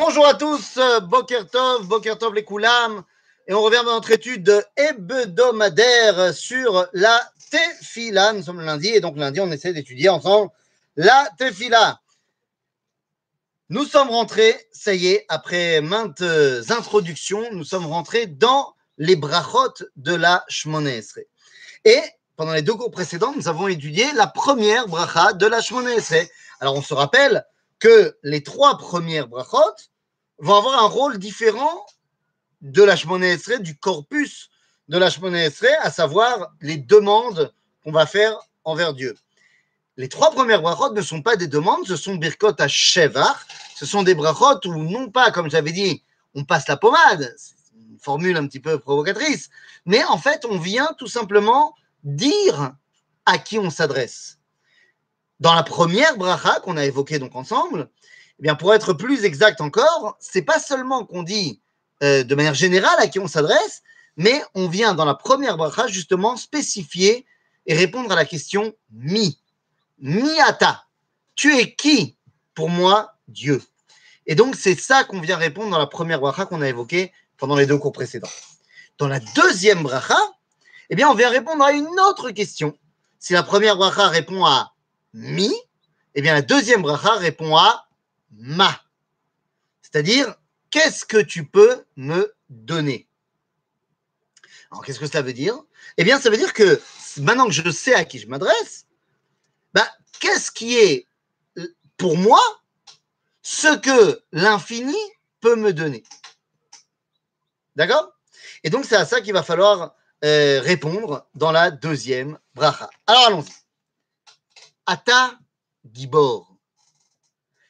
Bonjour à tous, euh, Boker Tov, Boker Tov les Koulam, et on revient dans notre étude hebdomadaire sur la Tefila. Nous sommes lundi, et donc lundi, on essaie d'étudier ensemble la Tefila. Nous sommes rentrés, ça y est, après maintes introductions, nous sommes rentrés dans les brachot de la Shmone Esrei. Et pendant les deux cours précédents, nous avons étudié la première bracha de la Shmone Esrei. Alors on se rappelle que les trois premières brachot vont avoir un rôle différent de la Esrei, du corpus de la Esrei, à savoir les demandes qu'on va faire envers Dieu. Les trois premières brachot ne sont pas des demandes, ce sont birkot à Shevar, ce sont des brachot où non pas, comme j'avais dit, on passe la pommade, c'est une formule un petit peu provocatrice, mais en fait, on vient tout simplement dire à qui on s'adresse. Dans la première bracha qu'on a évoquée donc ensemble, eh bien pour être plus exact encore, c'est pas seulement qu'on dit euh, de manière générale à qui on s'adresse, mais on vient dans la première bracha justement spécifier et répondre à la question mi. Miata. Tu es qui pour moi, Dieu? Et donc c'est ça qu'on vient répondre dans la première bracha qu'on a évoquée pendant les deux cours précédents. Dans la deuxième bracha, eh bien on vient répondre à une autre question. Si la première bracha répond à mi, eh bien la deuxième bracha répond à ma. C'est-à-dire, qu'est-ce que tu peux me donner? Alors, qu'est-ce que ça veut dire? Eh bien, ça veut dire que maintenant que je sais à qui je m'adresse, ben, qu'est-ce qui est pour moi ce que l'infini peut me donner? D'accord? Et donc, c'est à ça qu'il va falloir euh, répondre dans la deuxième bracha. Alors, allons-y. Ata Gibor.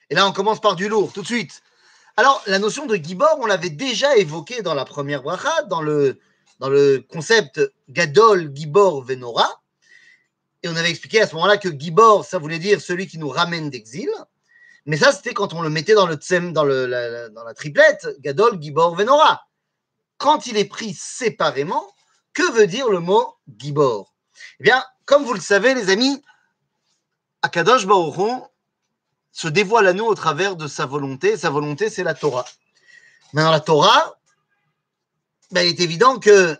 Et là, on commence par du lourd, tout de suite. Alors, la notion de Gibor, on l'avait déjà évoquée dans la première bracha, dans le, dans le concept Gadol, Gibor, Venora. Et on avait expliqué à ce moment-là que Gibor, ça voulait dire celui qui nous ramène d'exil. Mais ça, c'était quand on le mettait dans, le tsem, dans, le, la, dans la triplette, Gadol, Gibor, Venora. Quand il est pris séparément, que veut dire le mot Gibor? Eh bien, comme vous le savez, les amis, Akadosh Baruch se dévoile à nous au travers de sa volonté. Sa volonté, c'est la Torah. Mais dans la Torah, ben, il est évident que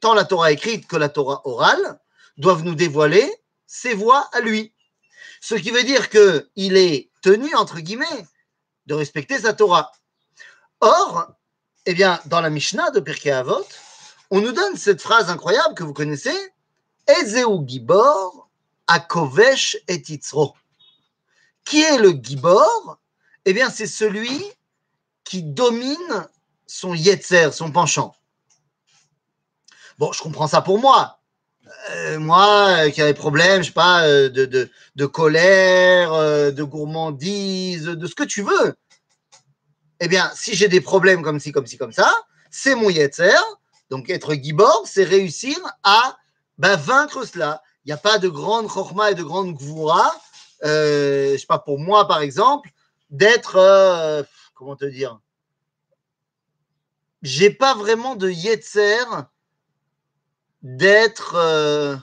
tant la Torah écrite que la Torah orale doivent nous dévoiler ses voies à lui. Ce qui veut dire qu'il est tenu, entre guillemets, de respecter sa Torah. Or, eh bien, dans la Mishnah de Pirkei Avot, on nous donne cette phrase incroyable que vous connaissez Ezeu Gibor, Akovesh et Itzro. Qui est le Gibor? Eh bien, c'est celui qui domine son Yetzer, son penchant. Bon, je comprends ça pour moi. Euh, moi, euh, qui a des problèmes, je sais pas, euh, de, colère, de gourmandise, de ce que tu veux. Eh bien, si j'ai des problèmes comme ci, comme ci, comme ça, c'est mon Yetzer. Donc, être Gibor, c'est réussir à ben, vaincre cela. Il n'y a pas de grande chorma et de grande gvoura euh, je sais pas, pour moi par exemple, d'être, euh, comment te dire, j'ai pas vraiment de yetzer d'être. Euh,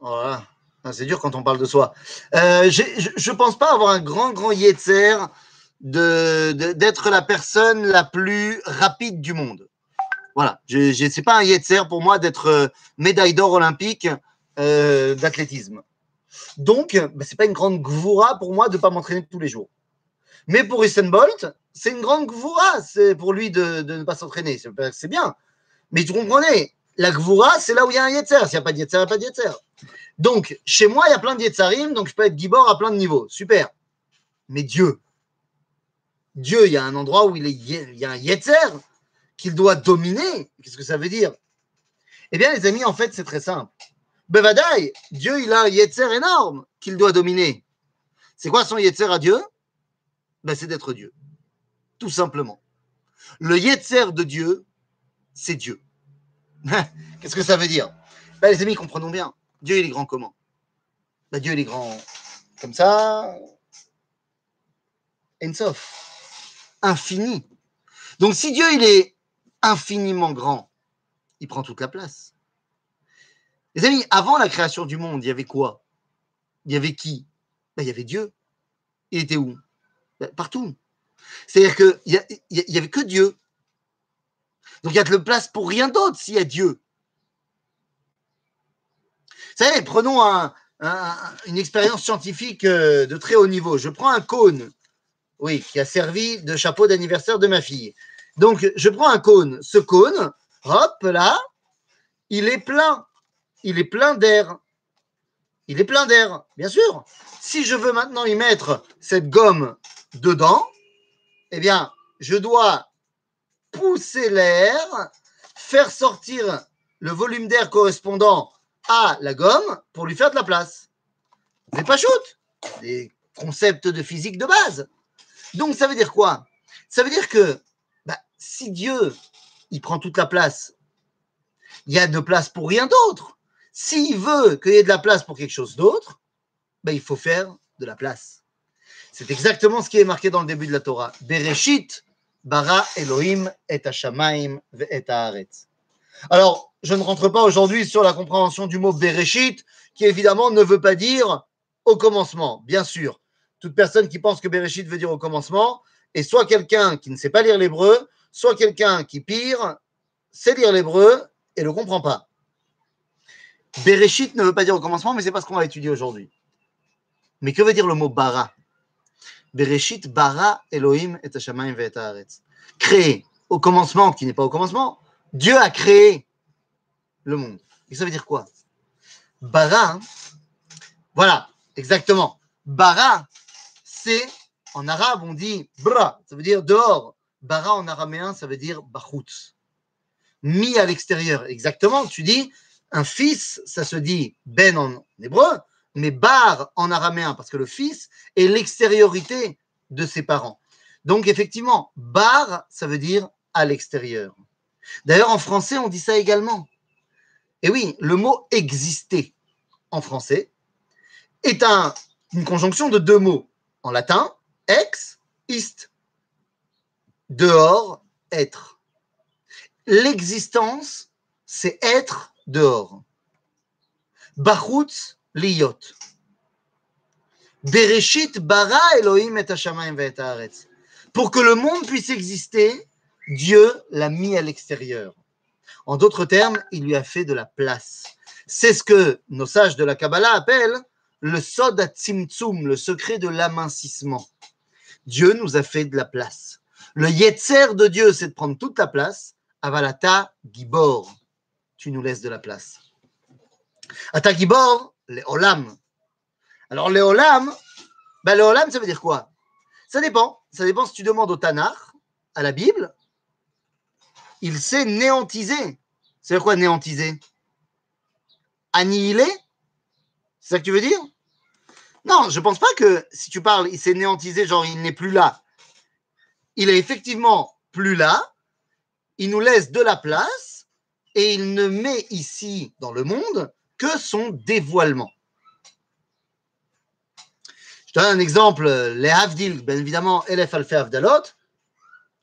voilà. Ah, c'est dur quand on parle de soi. Euh, je ne pense pas avoir un grand, grand yetzer d'être la personne la plus rapide du monde. Voilà. Je, je, c'est pas un yetzer pour moi d'être médaille d'or olympique euh, d'athlétisme. Donc, bah, ce n'est pas une grande gvoura pour moi de pas m'entraîner tous les jours. Mais pour Usain Bolt, c'est une grande gvoura c'est pour lui de, de ne pas s'entraîner. C'est bien. Mais tu comprenez, la gvoura, c'est là où il y a un yetzer. S'il n'y a pas de yetzer, il n'y a pas de yetzer. Donc, chez moi, il y a plein de yetzarim, donc je peux être gibor à plein de niveaux. Super. Mais Dieu, Dieu, il y a un endroit où il, est, il y a un yetzer qu'il doit dominer. Qu'est-ce que ça veut dire? Eh bien, les amis, en fait, c'est très simple. Bevadaï, Dieu, il a un yetzer énorme qu'il doit dominer. C'est quoi son yetzer à Dieu? Ben, C'est d'être Dieu. Tout simplement. Le yetzer de Dieu, c'est Dieu. Qu'est-ce que ça veut dire? Ben, Les amis, comprenons bien. Dieu, il est grand comment? Ben, Dieu, il est grand comme ça. Ensof. Infini. Donc, si Dieu, il est infiniment grand, il prend toute la place. Les amis, avant la création du monde, il y avait quoi? Il y avait qui? Ben, Il y avait Dieu. Il était où? Ben, Partout. C'est-à-dire qu'il n'y avait que Dieu. Donc il y a de la place pour rien d'autre s'il y a Dieu. Vous savez, prenons une expérience scientifique euh, de très haut niveau. Je prends un cône, oui, qui a servi de chapeau d'anniversaire de ma fille. Donc, je prends un cône. Ce cône, hop, là, il est plein. Il est plein d'air. Il est plein d'air, bien sûr. Si je veux maintenant y mettre cette gomme dedans, eh bien, je dois pousser l'air, faire sortir le volume d'air correspondant à la gomme pour lui faire de la place. C'est pas shoot Des concepts de physique de base. Donc, ça veut dire quoi? Ça veut dire que si Dieu, il prend toute la place, il y a de place pour rien d'autre. S'il veut qu'il y ait de la place pour quelque chose d'autre, bah, il faut faire de la place. C'est exactement ce qui est marqué dans le début de la Torah. Bereshit bara Elohim et Hashamaim et Haaretz. Alors, je ne rentre pas aujourd'hui sur la compréhension du mot Bereshit, qui évidemment ne veut pas dire au commencement, bien sûr. Toute personne qui pense que Bereshit veut dire au commencement est soit quelqu'un qui ne sait pas lire l'hébreu, soit quelqu'un qui, pire, sait lire l'hébreu et ne comprend pas. Bereshit ne veut pas dire au commencement, mais c'est pas ce qu'on va étudier aujourd'hui. Mais que veut dire le mot bara? Bereshit bara Elohim et Hashamayim et Haaretz. Créé au commencement, qui n'est pas au commencement, Dieu a créé le monde. Et ça veut dire quoi? Bara, voilà, exactement. Bara, c'est, en arabe, on dit bra, ça veut dire dehors. Bara en araméen, ça veut dire bachutz. Mis à l'extérieur, exactement. Tu dis, un fils, ça se dit ben en hébreu, mais bar en araméen, parce que le fils est l'extériorité de ses parents. Donc, effectivement, bar, ça veut dire à l'extérieur. D'ailleurs, en français, on dit ça également. Et oui, le mot exister en français est une conjonction de deux mots. En latin, ex, ist. Dehors, être. L'existence, c'est être dehors. Bachutz, liyot. Bereshit bara Elohim et Hashamayim et Pour que le monde puisse exister, Dieu l'a mis à l'extérieur. En d'autres termes, il lui a fait de la place. C'est ce que nos sages de la Kabbalah appellent le sod tzimtzum, le secret de l'amincissement. Dieu nous a fait de la place. Le yetzer de Dieu, c'est de prendre toute la place. Avalata gibor, tu nous laisses de la place. Ata gibor, les olam. Alors les olam, ben, olam, ça veut dire quoi? Ça dépend. Ça dépend si tu demandes au Tanakh, à la Bible, il s'est néantisé. C'est quoi néantiser? Annihilé C'est ça que tu veux dire? Non, je ne pense pas que si tu parles, il s'est néantisé, genre il n'est plus là. Il est effectivement plus là. Il nous laisse de la place et il ne met ici dans le monde que son dévoilement. Je donne un exemple, les Havdil, bien évidemment, Elef Alpha Avdalot.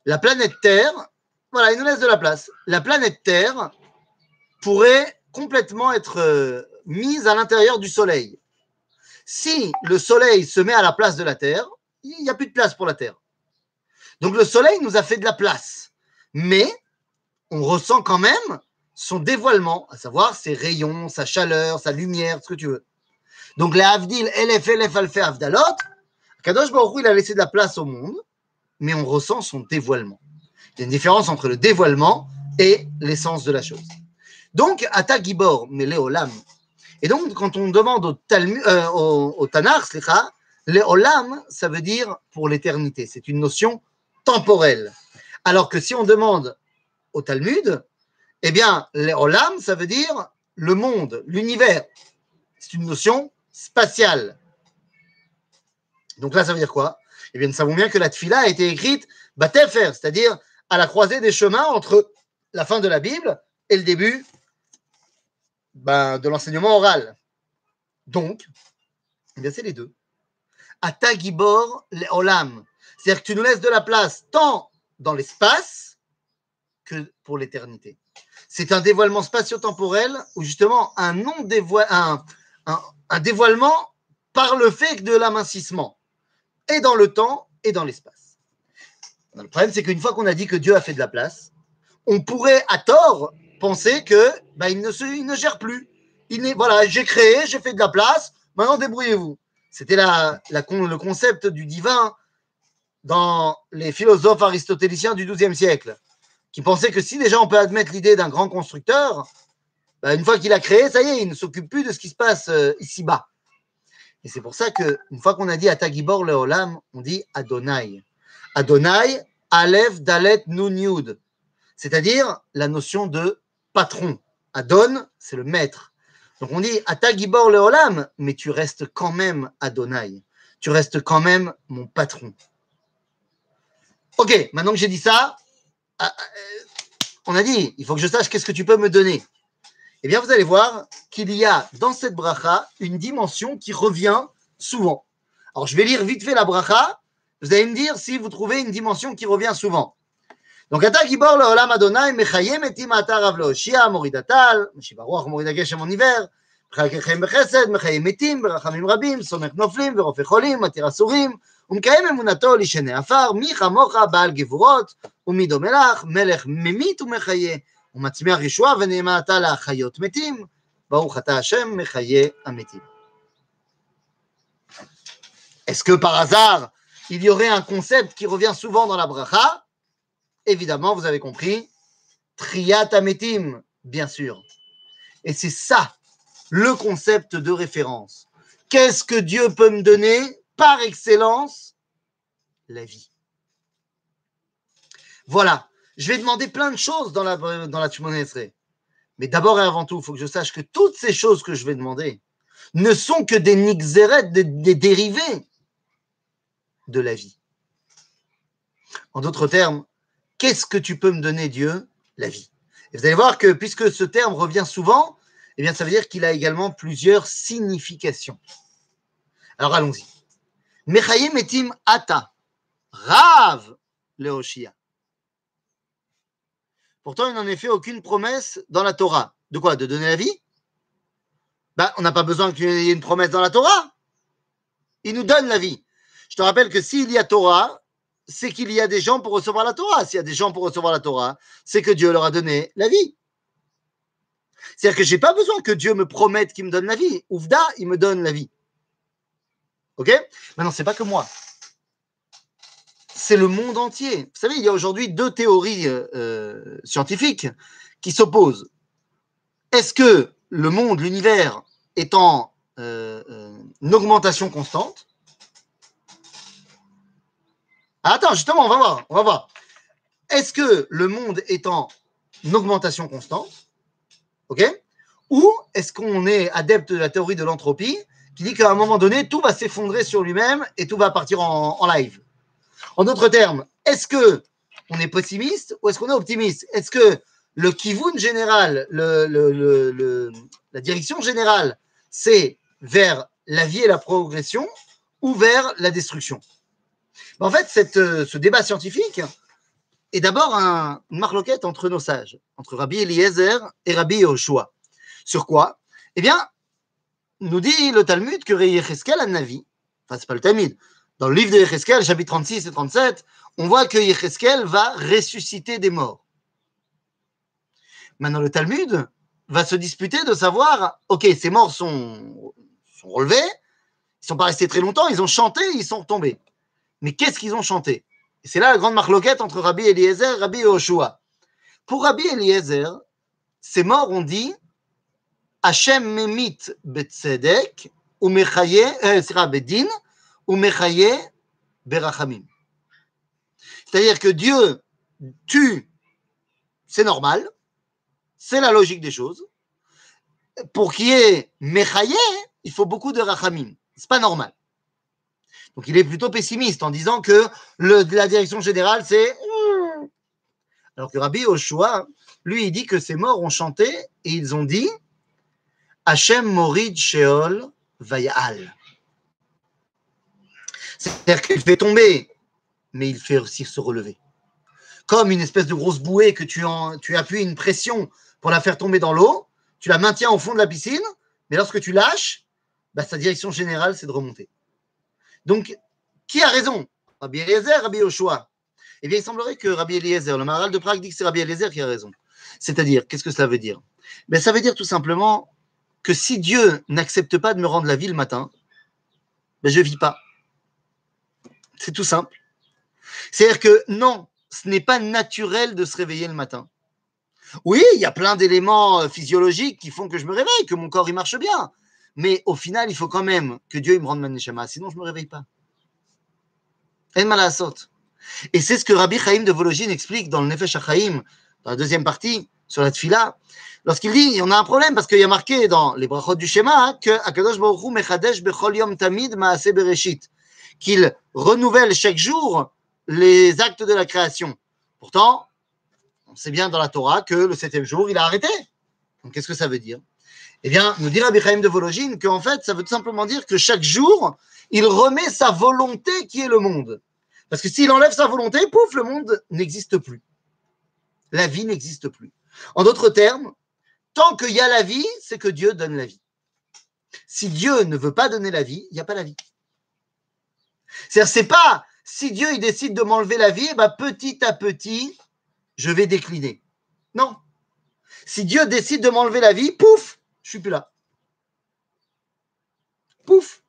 La planète Terre voilà, il nous laisse de la place. La planète Terre pourrait complètement être euh, mise à l'intérieur du Soleil. Si le Soleil se met à la place de la Terre, il n'y a plus de place pour la Terre. Donc le Soleil nous a fait de la place. Mais on ressent quand même son dévoilement, à savoir ses rayons, sa chaleur, sa lumière, ce que tu veux. Donc les Avdil, Elef, Elef, Alpha, Avdalot, Kadosh Baruch il a laissé de la place au monde, mais on ressent son dévoilement. Il y a une différence entre le dévoilement et l'essence de la chose. Donc, Ata Gibor, mais Léolam. Et donc, quand on demande au, Talmud, euh, au, au Tanar, Léolam, ça veut dire pour l'éternité. C'est une notion temporelle. Alors que si on demande au Talmud, eh bien, Léolam, ça veut dire le monde, l'univers. C'est une notion spatiale. Donc là, ça veut dire quoi? Eh bien, nous savons bien que la tfila a été écrite Batefer, c'est-à-dire à la croisée des chemins entre la fin de la Bible et le début ben, de l'enseignement oral. Donc, eh c'est les deux. Atagibor le olam. C'est-à-dire que tu nous laisses de la place tant dans l'espace que pour l'éternité. C'est un dévoilement spatio-temporel ou justement un, dévoilement par le fait de l'amincissement, et dans le temps et dans l'espace. Le problème, c'est qu'une fois qu'on a dit que Dieu a fait de la place, on pourrait à tort penser que bah, il, ne se, gère plus. Il voilà, j'ai créé, j'ai fait de la place, maintenant débrouillez-vous. C'était la, le concept du divin dans les philosophes aristotéliciens du XIIe siècle, qui pensaient que si déjà on peut admettre l'idée d'un grand constructeur, bah, une fois qu'il a créé, ça y est, il ne s'occupe plus de ce qui se passe euh, ici-bas. Et c'est pour ça qu'une fois qu'on a dit Atagibor le Olam, on dit Adonai. Adonai, Aleph, Dalet, Nun, Yud. C'est-à-dire la notion de patron. Adon, c'est le maître. Donc on dit Atagibor le Olam, mais tu restes quand même Adonai. Tu restes quand même mon patron. Ok, maintenant que j'ai dit ça, euh, euh, on a dit, il faut que je sache qu'est-ce que tu peux me donner. Eh bien, vous allez voir qu'il y a dans cette bracha une dimension qui revient souvent. Alors, je vais lire vite fait la bracha. Vous allez me dire si vous trouvez une dimension qui revient souvent. Donc, Ata Gibor Olam Adonai, Mechayem etim Ata Rav Shia, Moridatal, Meshiva Ruach, Morida Geshem en hiver, Mechayem Bechesed, Mechayem etim, Berachamim Rabim, Somech Noflim, Verofe Cholim, Matir ומקיים אמונתו לשני עפר, מי כמוך בעל גבורות, ומידו מלך, מלך ממית ומחיה, ומצמיח ישועה ונאמרת להחיות מתים, ברוך אתה השם מחיה המתים. Est-ce que par hasard, il y aurait un concept qui revient souvent dans la bracha Évidemment, vous avez compris, Triat Ametim, bien sûr. Et c'est ça, le concept de référence. Qu'est-ce que Dieu peut me donner Par excellence La vie. Voilà, je vais demander plein de choses dans la, dans la Mais d'abord et avant tout, il faut que je sache que toutes ces choses que je vais demander ne sont que des nixeret, des, des dérivés de la vie. En d'autres termes, qu'est-ce que tu peux me donner, Dieu La vie? Et vous allez voir que puisque ce terme revient souvent, eh bien, ça veut dire qu'il a également plusieurs significations. Alors allons-y. Mechayim etim ata, Rav Leoshia. Pourtant, il n'en est fait aucune promesse dans la Torah. De quoi? De donner la vie? Ben, On n'a pas besoin qu'il y ait une promesse dans la Torah. Il nous donne la vie. Je te rappelle que s'il y a Torah, c'est qu'il y a des gens pour recevoir la Torah. S'il y a des gens pour recevoir la Torah, c'est que Dieu leur a donné la vie. C'est-à-dire que je n'ai pas besoin que Dieu me promette qu'il me donne la vie. Ouvda, il me donne la vie. OK? Maintenant, ce n'est pas que moi c'est le monde entier. Vous savez, il y a aujourd'hui deux théories euh, euh, scientifiques qui s'opposent. Est-ce que le monde, l'univers, est en euh, augmentation constante? Ah, Attends, justement, on va voir. On va voir. Est-ce que le monde est en augmentation constante? OK? Ou est-ce qu'on est adepte de la théorie de l'entropie qui dit qu'à un moment donné, tout va s'effondrer sur lui-même et tout va partir en live. En d'autres termes, est-ce que on est pessimiste ou est-ce qu'on est optimiste? Est-ce que le kivun général, la direction générale, c'est vers la vie et la progression ou vers la destruction? Ben, En fait, ce débat scientifique est d'abord un, une marloquette entre nos sages, entre Rabbi Eliezer et Rabbi Yoshua. Sur quoi? Eh bien, nous dit le Talmud que Yecheskel a Navi, enfin, c'est pas le Talmud, dans le livre de Yecheskel, chapitre 36 et 37, on voit que Yecheskel va ressusciter des morts. Maintenant, le Talmud va se disputer de savoir, ok, ces morts sont, relevés, ils ne sont pas restés très longtemps, ils ont chanté, ils sont retombés. Mais qu'est-ce qu'ils ont chanté? C'est là la grande marloquette entre Rabbi Eliezer et Rabbi Yoshua. Pour Rabbi Eliezer, ces morts ont dit Hachem memit betzedek ou mechaye, euh, bedin, ou berachamim. C'est-à-dire que Dieu tue, c'est normal, c'est la logique des choses. Pour qu'il y ait mechaye, il faut beaucoup de rachamim. C'est pas normal. Donc il est plutôt pessimiste en disant que la direction générale, c'est. Alors que Rabbi Oshua, lui, il dit que ces morts ont chanté et ils ont dit Hachem Morid Sheol Vayal. C'est-à-dire qu'il fait tomber, mais il fait aussi se relever. Comme une espèce de grosse bouée que tu, tu appuies une pression pour la faire tomber dans l'eau, tu la maintiens au fond de la piscine, mais lorsque tu lâches, bah, sa direction générale, c'est de remonter. Donc, qui a raison? Rabbi Eliezer, Rabbi Yoshua Eh bien, il semblerait que Rabbi Eliezer, le maral de Prague, dit que c'est Rabbi Eliezer qui a raison. C'est-à-dire, qu'est-ce que cela veut dire? Ben, Ça veut dire tout simplement si Dieu n'accepte pas de me rendre la vie le matin, ben, je ne vis pas. C'est tout simple. C'est-à-dire que non, ce n'est pas naturel de se réveiller le matin. Oui, il y a plein d'éléments euh, physiologiques qui font que je me réveille, que mon corps il marche bien. Mais au final, il faut quand même que Dieu me rende ma neshama, sinon je ne me réveille pas. Et c'est ce que Rabbi Chaim de Vologine explique dans le Nefesh HaChaim, dans la deuxième partie, sur la tfila, lorsqu'il dit on a un problème parce qu'il y a marqué dans les brachot du schéma hein, que Akadosh Baruch mechadesh bechol yom tamid maase bereshit, qu'il renouvelle chaque jour les actes de la création. Pourtant, on sait bien dans la Torah que le septième jour, il a arrêté. Donc, qu'est-ce que ça veut dire? Eh bien, nous dit Rabbi Chaim de Vologine qu'en fait, ça veut tout simplement dire que chaque jour, il remet sa volonté qui est le monde. Parce que s'il enlève sa volonté, pouf, le monde n'existe plus. La vie n'existe plus. En d'autres termes, tant qu'il y a la vie, c'est que Dieu donne la vie. Si Dieu ne veut pas donner la vie, il n'y a pas la vie. C'est-à-dire, c'est pas si Dieu il décide de m'enlever la vie, bah, petit à petit, je vais décliner. Non. Si Dieu décide de m'enlever la vie, pouf, je suis plus là. Pouf.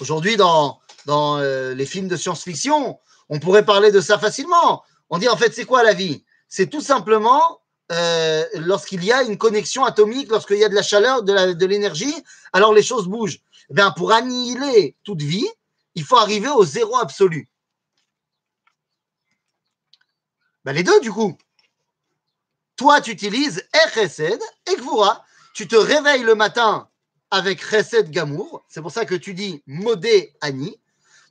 Aujourd'hui, dans, dans euh, les films de science-fiction, on pourrait parler de ça facilement. On dit en fait, c'est quoi la vie? C'est tout simplement euh, lorsqu'il y a une connexion atomique, lorsqu'il y a de la chaleur, de l'énergie, alors les choses bougent. Bien, pour annihiler toute vie, il faut arriver au zéro absolu. Ben, les deux, du coup. Toi, tu utilises Echesed et Gvura. Tu te réveilles le matin avec Chesed Gamour. C'est pour ça que tu dis Modé Ani.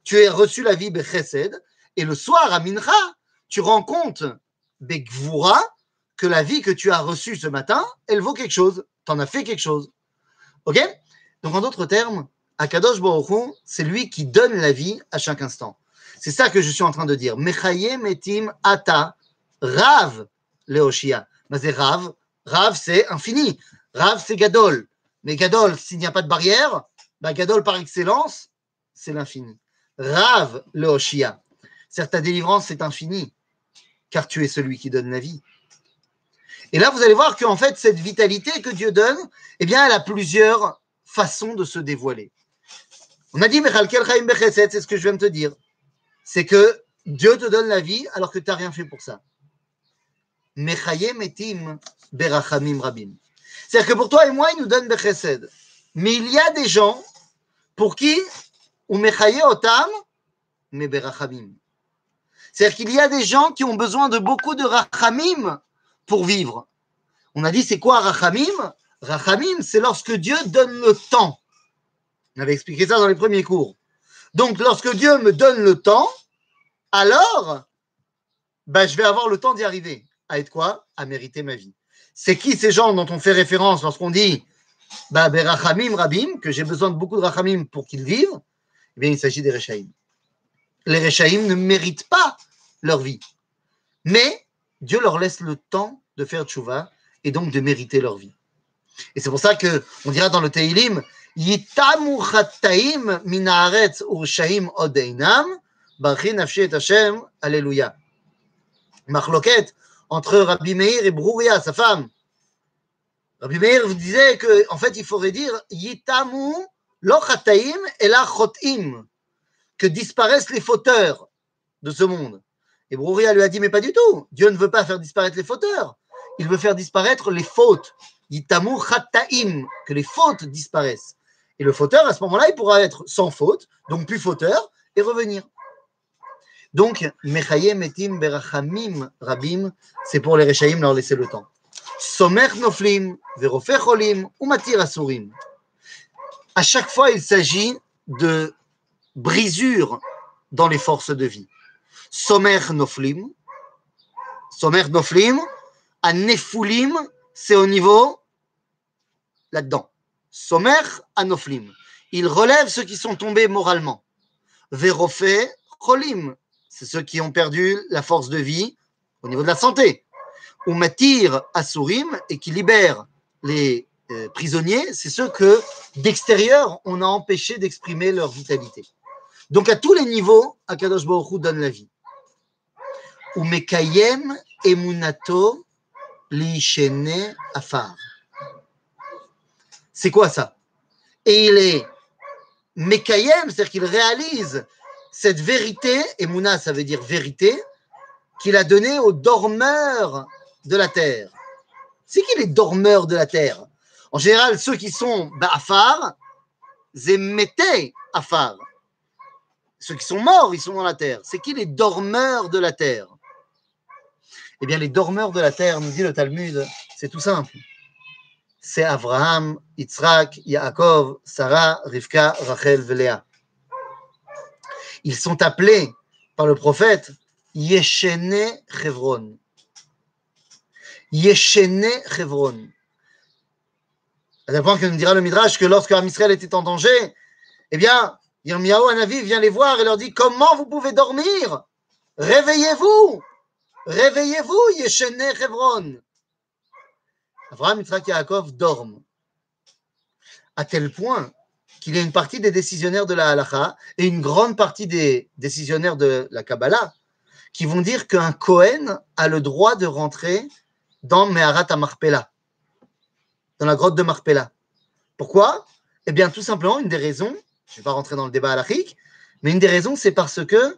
Tu as reçu la vie Bechesed. Et le soir, à Mincha, tu rends compte Que la vie que tu as reçue ce matin, elle vaut quelque chose. Tu en as fait quelque chose. OK? Donc, en d'autres termes, Akadosh Baruch c'est lui qui donne la vie à chaque instant. C'est ça que je suis en train de dire. Mechaye metim ata rav leoshia. Mais c'est rav. Rav, c'est infini. Rav, c'est gadol. Mais gadol, s'il n'y a pas de barrière, bah gadol par excellence, c'est l'infini. Rav leoshia. Certes, ta délivrance, c'est infini, car tu es celui qui donne la vie. Et là, vous allez voir qu'en fait, cette vitalité que Dieu donne, eh bien, elle a plusieurs façons de se dévoiler. On a dit, c'est ce que je viens de te dire. C'est que Dieu te donne la vie alors que tu n'as rien fait pour ça. C'est-à-dire que pour toi et moi, il nous donne bechesed. Mais il y a des gens pour qui, ou mechaye otam, mais berachamim. C'est-à-dire qu'il y a des gens qui ont besoin de beaucoup de rachamim pour vivre. On a dit, c'est quoi rachamim? Rachamim, c'est lorsque Dieu donne le temps. On avait expliqué ça dans les premiers cours. Donc, lorsque Dieu me donne le temps, alors, ben, je vais avoir le temps d'y arriver. À être quoi? À mériter ma vie. C'est qui ces gens dont on fait référence lorsqu'on dit bah, Berachamim Rabim, que j'ai besoin de beaucoup de Rachamim pour qu'ils vivent? Eh bien, il s'agit des Rechaim. Les Rechaim ne méritent pas leur vie. Mais Dieu leur laisse le temps de faire tchouva et donc de mériter leur vie. Et c'est pour ça qu'on dira dans le Teilim Yitamu chattaim minaretz urshaim odeinam, barchi nafshi et Hashem, Alléluia. Marloquette entre Rabbi Meir et Brouria, sa femme. Rabbi Meir vous disait que, en fait, il faudrait dire Yitamu lo chattaim et la chotim, que disparaissent les fauteurs de ce monde. Et Brouria lui a dit, mais pas du tout. Dieu ne veut pas faire disparaître les fauteurs. Il veut faire disparaître les fautes. Yitamu que les fautes disparaissent. Et le fauteur, à ce moment-là, il pourra être sans faute, donc plus fauteur, et revenir. Donc, Mechaye Metim Berachamim Rabim, c'est pour les Rechaim leur laisser le temps. Somer Noflim, Verofe Cholim, ou Matir Asurim. À chaque fois, il s'agit de brisures dans les forces de vie. Noflim, Somer Noflim, à Nefulim, c'est au niveau là-dedans. Somer anoflim. Il relève ceux qui sont tombés moralement. Vérofé cholim. C'est ceux qui ont perdu la force de vie au niveau de la santé. Ou matir asurim et qui libère les euh, prisonniers, c'est ceux que d'extérieur on a empêché d'exprimer leur vitalité. Donc à tous les niveaux, Akadosh Baruch donne la vie. Ou mekayem emunato liishene afar. C'est quoi ça Et il est mekayem, c'est-à-dire qu'il réalise cette vérité, emuna ça veut dire vérité, qu'il a donnée aux dormeurs de la terre. C'est qui les dormeurs de la terre? En général, ceux qui sont afar, zemete afar. Ceux qui sont morts, ils sont dans la terre. C'est qui les dormeurs de la terre? Eh bien, les dormeurs de la terre, nous dit le Talmud, c'est tout simple. C'est Abraham, Yitzhak, Yaakov, Sarah, Rivka, Rachel, Léa. Ils sont appelés par le prophète Yeshene Chevron. Yeshene Chevron. À tel point que nous dira le Midrash que lorsque Israël était en danger, eh bien, Yirmiyahu Anavi vient les voir et leur dit Comment vous pouvez dormir? Réveillez-vous Réveillez-vous, Yeshene Hebron Abraham, Yitzhak Yaakov dorment. À tel point qu'il y a une partie des décisionnaires de la halacha et une grande partie des décisionnaires de la Kabbalah qui vont dire qu'un Kohen a le droit de rentrer dans Meharat Marpella, dans la grotte de Marpella. Pourquoi? Eh bien, tout simplement, une des raisons, je ne vais pas rentrer dans le débat halachique, mais une des raisons, c'est parce que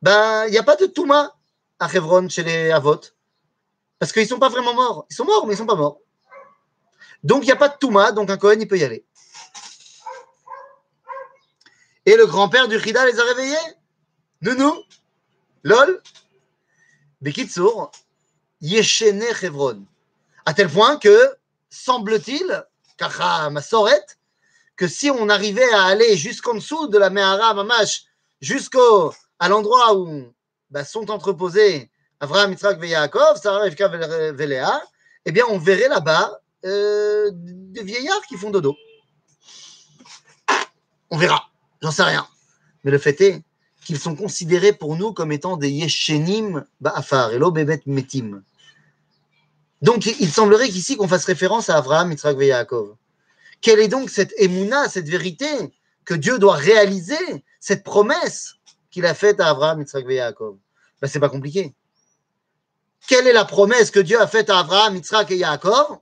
ben, il n'y a pas de Touma à Hebron chez les Avot. Parce qu'ils ne sont pas vraiment morts. Ils sont morts, mais ils ne sont pas morts. Donc, il n'y a pas de Touma, donc un Cohen, il peut y aller. Et le grand-père du Chida les a réveillés. Nounou, lol, Bekitsour, Yeshene Hebron. À tel point que, semble-t-il, Kacha Masoret, que si on arrivait à aller jusqu'en dessous de la Mehara Mamash, jusqu'au à l'endroit où bah, sont entreposés Avraham, Yitzhak Yaakov, Sarah, Rivka et eh bien, on verrait là-bas euh, des vieillards qui font dodo. On verra, j'en sais rien. Mais le fait est qu'ils sont considérés pour nous comme étant des Yeshenim Ba'afar, et Bebet Metim. Donc, il semblerait qu'ici qu'on fasse référence à Avraham, Yitzhak Yaakov. Quelle est donc cette émouna, cette vérité que Dieu doit réaliser, cette promesse qu'il a faite à Abraham, Yitzhak et Yaakov ben, C'est pas compliqué. Quelle est la promesse que Dieu a faite à Abraham, Yitzhak et Yaakov?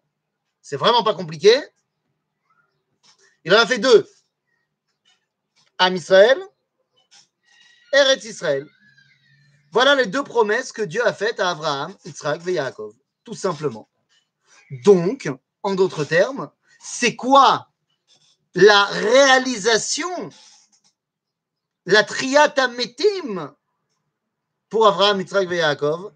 C'est vraiment pas compliqué. Il en a fait deux. Am Israël, Eretz Israël. Voilà les deux promesses que Dieu a faites à Abraham, Yitzhak et Yaakov. Tout simplement. Donc, en d'autres termes, c'est quoi la réalisation, la triatamétim pour Abraham, Yitzhak et Yaakov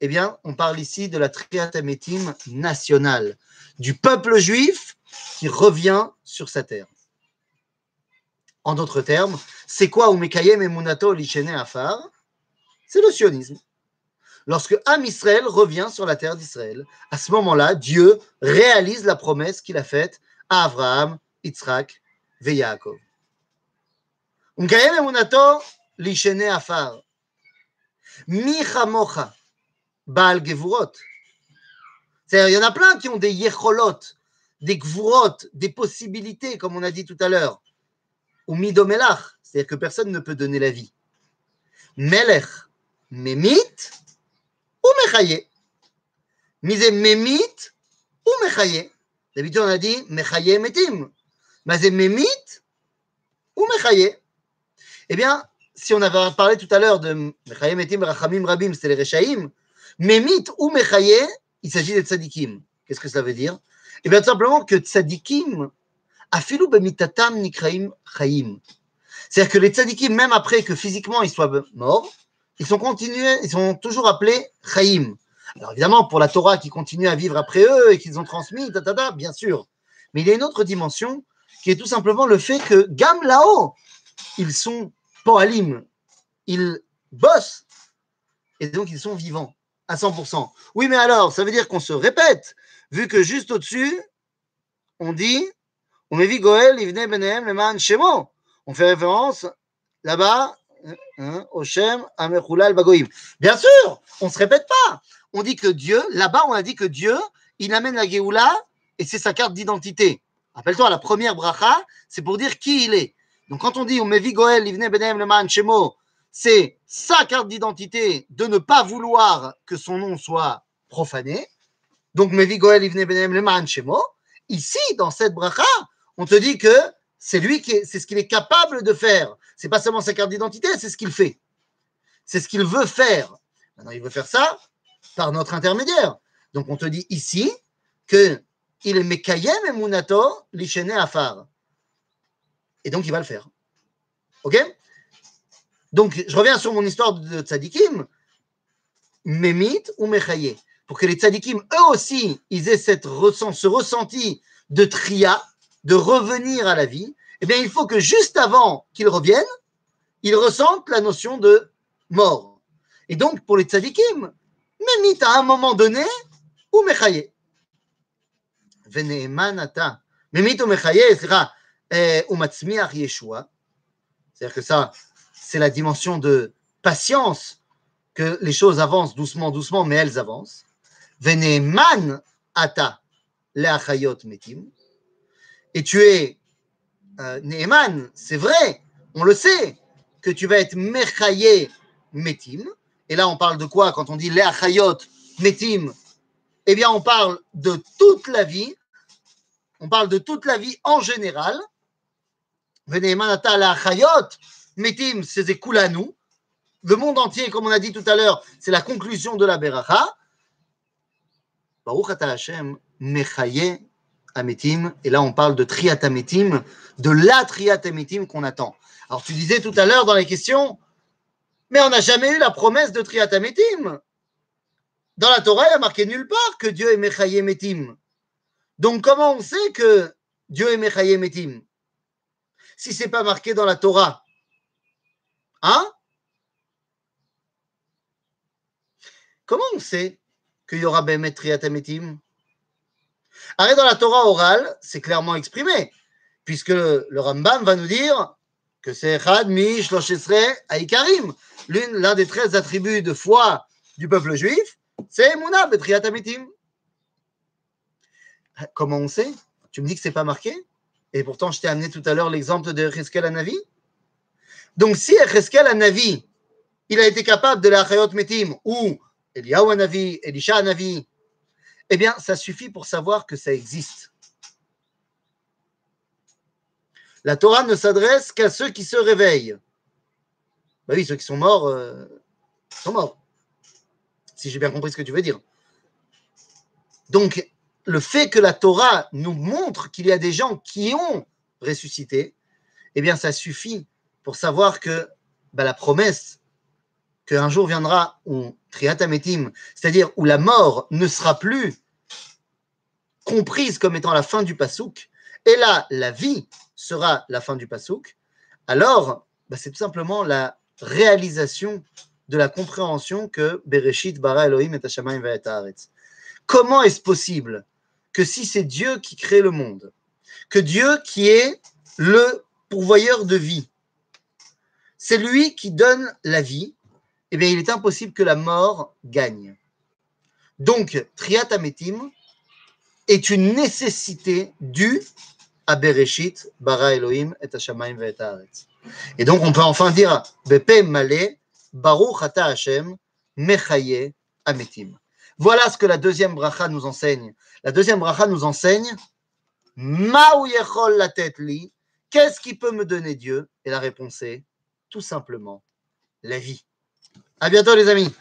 Eh bien, on parle ici de la triatamétim nationale, du peuple juif qui revient sur sa terre. En d'autres termes, c'est quoi Umekayem et Munato Lichene Afar? C'est le sionisme lorsque Am Israël revient sur la terre d'Israël, à ce moment-là, Dieu réalise la promesse qu'il a faite à Abraham, Yitzhak et Yaakov. Lishene afar. Michamocha, Baal Gevurot. C'est-à-dire, il y en a plein qui ont des yecholot, des gvurot, des possibilités, comme on a dit tout à l'heure. Ou midomelach, c'est-à-dire que personne ne peut donner la vie. Melech, memit, ou mechaye. Mise memit ou mechaye. D'habitude, on a dit mechaye metim. Mais c'est memit ou mechaye. Eh bien, si on avait parlé tout à l'heure de mechaye metim, rachamim rabim, c'est les rechaim. Memit ou mechaye, il s'agit des tzadikim. Qu'est-ce que ça veut dire? Eh bien, tout simplement que tzadikim, afilu bemitatam nikraim chayim. C'est-à-dire que les tzadikim, même après que physiquement ils soient morts, ils sont continués, ils sont toujours appelés Chaim. Alors évidemment, pour la Torah qui continue à vivre après eux et qu'ils ont transmis, bien sûr. Mais il y a une autre dimension qui est tout simplement le fait que Gam là-haut, ils sont poalim, ils bossent et donc ils sont vivants à 100%. Oui, mais alors, ça veut dire qu'on se répète, vu que juste au-dessus, on dit, on Goel, Benem, Leman, Shemo. On fait référence là-bas Hein, Bien sûr, on ne se répète pas. On dit que Dieu, là-bas, on a dit que Dieu, il amène la Géoula et c'est sa carte d'identité. Rappelle-toi, la première bracha, c'est pour dire qui il est. Donc quand on dit, Vigoel, Livne Benem, Leman, Shemo, c'est sa carte d'identité de ne pas vouloir que son nom soit profané. Donc, Mevi Goel Benem Leman Shemo. Ici, dans cette bracha, on te dit que c'est lui qui c'est ce qu'il est capable de faire. C'est pas seulement sa carte d'identité, c'est ce qu'il fait. C'est ce qu'il veut faire. Maintenant, il veut faire ça par notre intermédiaire. Donc, on te dit ici que il est Mekayem Emunato Lishene Afar. Et donc, il va le faire. OK? Donc, je reviens sur mon histoire de tzadikim. Memit ou Mechaye. Pour que les tzadikim, eux aussi, ils aient cette ce ressenti de tria, de revenir à la vie, eh bien, il faut que juste avant qu'ils reviennent, ils ressentent la notion de mort. Et donc, pour les tzadikim, Memit à un moment donné, ou Mechaye. Veneemanata. Memit ou Mechaye, c'est-à-dire Yeshua. C'est-à-dire que ça, c'est la dimension de patience, que les choses avancent doucement, doucement, mais elles avancent. Veneman ata leachayot metim. Et tu es euh, c'est vrai, on le sait, que tu vas être mechaye metim. Et là, on parle de quoi quand on dit leachayot metim? Eh bien, on parle de toute la vie. On parle de toute la vie en général. Veneman ata leachayot metim, c'est nous. Le monde entier, comme on a dit tout à l'heure, c'est la conclusion de la Beracha. Baruch ata Hashem, mechaye ametim. Et là, on parle de triatametim, de la triatametim qu'on attend. Alors, tu disais tout à l'heure dans les questions, mais on n'a jamais eu la promesse de triatametim. Dans la Torah, il n'y a marqué nulle part que Dieu est mechaye metim. Donc, comment on sait que Dieu est mechaye metim Si c'est pas marqué dans la Torah, Hein? Comment on sait qu'il y aura Behemet Triatametim dans la Torah orale, c'est clairement exprimé, puisque le Rambam va nous dire que c'est Chad Mish Aikarim. L'un des 13 attributs de foi du peuple juif, c'est Mouna Betriatametim. Comment on sait? Tu me dis que c'est pas marqué? Et pourtant, je t'ai amené tout à l'heure l'exemple de Rizkel Anavi. Donc, si Echeskel Anavi, il a été capable de la Chayot Metim, ou Eliyahu Anavi, Elisha Anavi, eh bien, ça suffit pour savoir que ça existe. La Torah ne s'adresse qu'à ceux qui se réveillent. Bah oui, ceux qui sont morts euh, sont morts. Si j'ai bien compris ce que tu veux dire. Donc, le fait que la Torah nous montre qu'il y a des gens qui ont ressuscité, eh bien, ça suffit pour savoir que bah, la promesse qu'un jour viendra où triatametim, c'est-à-dire où la mort ne sera plus comprise comme étant la fin du pasouk, et là, la vie sera la fin du pasouk, alors bah, c'est tout simplement la réalisation de la compréhension que Bereshit bara Elohim et Hashamayim va Comment est-ce possible que si c'est Dieu qui crée le monde, que Dieu qui est le pourvoyeur de vie, c'est lui qui donne la vie, eh bien, il est impossible que la mort gagne. Donc, Triatametim est une nécessité due à Bereshit, Bara Elohim, et Hashamayim, et Et donc, on peut enfin dire Bepe Male, Baruch Hashem, Mechaye Ametim. Voilà ce que la deuxième bracha nous enseigne. La deuxième bracha nous enseigne Ma'u Yechol la tête li, qu'est-ce qui peut me donner Dieu? Et la réponse est tout simplement la vie. À bientôt les amis.